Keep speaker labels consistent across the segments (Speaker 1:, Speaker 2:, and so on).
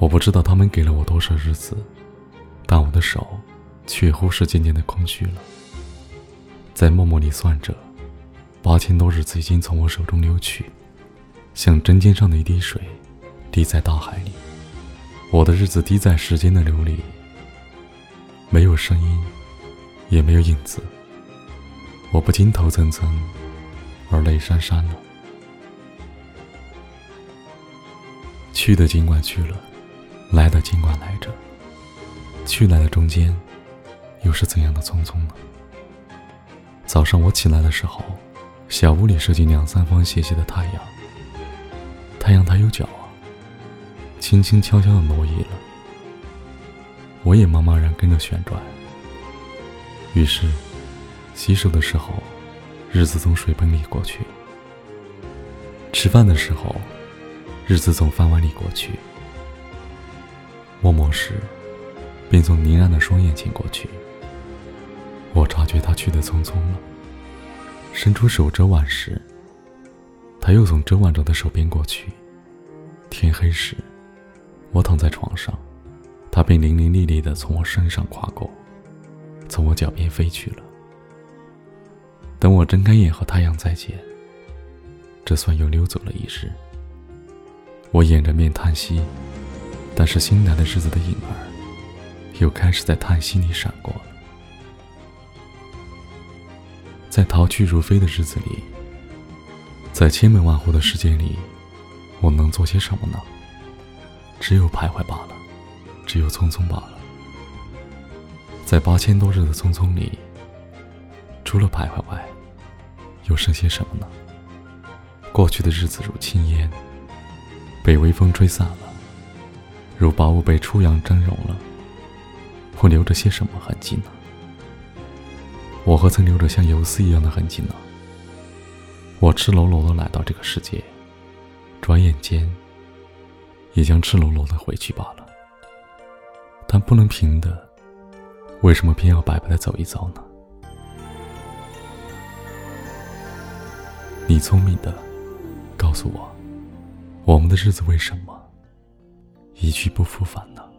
Speaker 1: 我不知道他们给了我多少日子，但我的手却乎是渐渐的空虚了。在默默里算着，八千多日子已经从我手中溜去，像针尖上的一滴水，滴在大海里。我的日子滴在时间的流里，没有声音，也没有影子。我不禁头涔涔，而泪潸潸了。去的尽管去了。来的尽管来着，去来的中间，又是怎样的匆匆呢？早上我起来的时候，小屋里射进两三方斜斜的太阳。太阳它有脚啊，轻轻悄悄的挪移了，我也茫茫然跟着旋转。于是，洗手的时候，日子从水盆里过去；吃饭的时候，日子从饭碗里过去。默默时，便从凝然的双眼前过去。我察觉他去的匆匆了，伸出手遮挽时，他又从遮挽着的手边过去。天黑时，我躺在床上，他便伶伶俐俐的从我身上跨过，从我脚边飞去了。等我睁开眼和太阳再见，这算又溜走了一日。我掩着面叹息。但是新来的日子的影儿，又开始在叹息里闪过了。在逃去如飞的日子里，在千门万户的世界里，我能做些什么呢？只有徘徊罢了，只有匆匆罢了。在八千多日的匆匆里，除了徘徊外，又剩些什么呢？过去的日子如轻烟，被微风吹散了。如薄雾被初阳蒸融了，我留着些什么痕迹呢？我何曾留着像游丝一样的痕迹呢？我赤裸裸的来到这个世界，转眼间也将赤裸裸的回去罢了。但不能平的，为什么偏要白白的走一遭呢？你聪明的，告诉我，我们的日子为什么？一去不复返呢。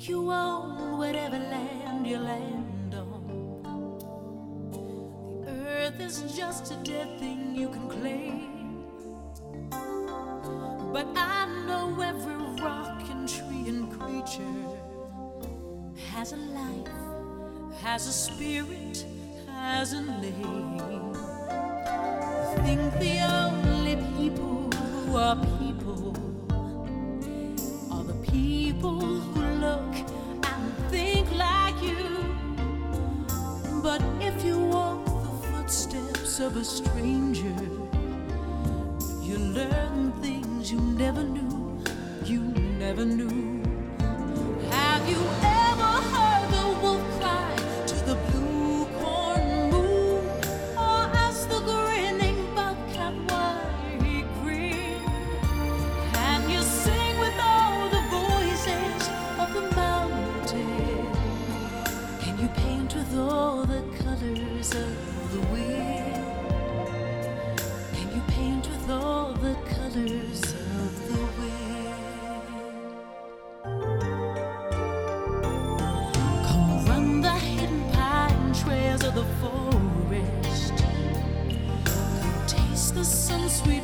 Speaker 2: think you own whatever land you land on. The earth is just a dead thing you can claim. But I know every rock and tree and creature has a life, has a spirit has a name. I think the only people who are people are the people who look and think like you. But if you walk the footsteps of a stranger, you learn things you never knew, you never knew. Have you colors of the wind? Can you paint with all the colors of the wind? Come run the hidden pine trails of the forest. Come taste the sun sweet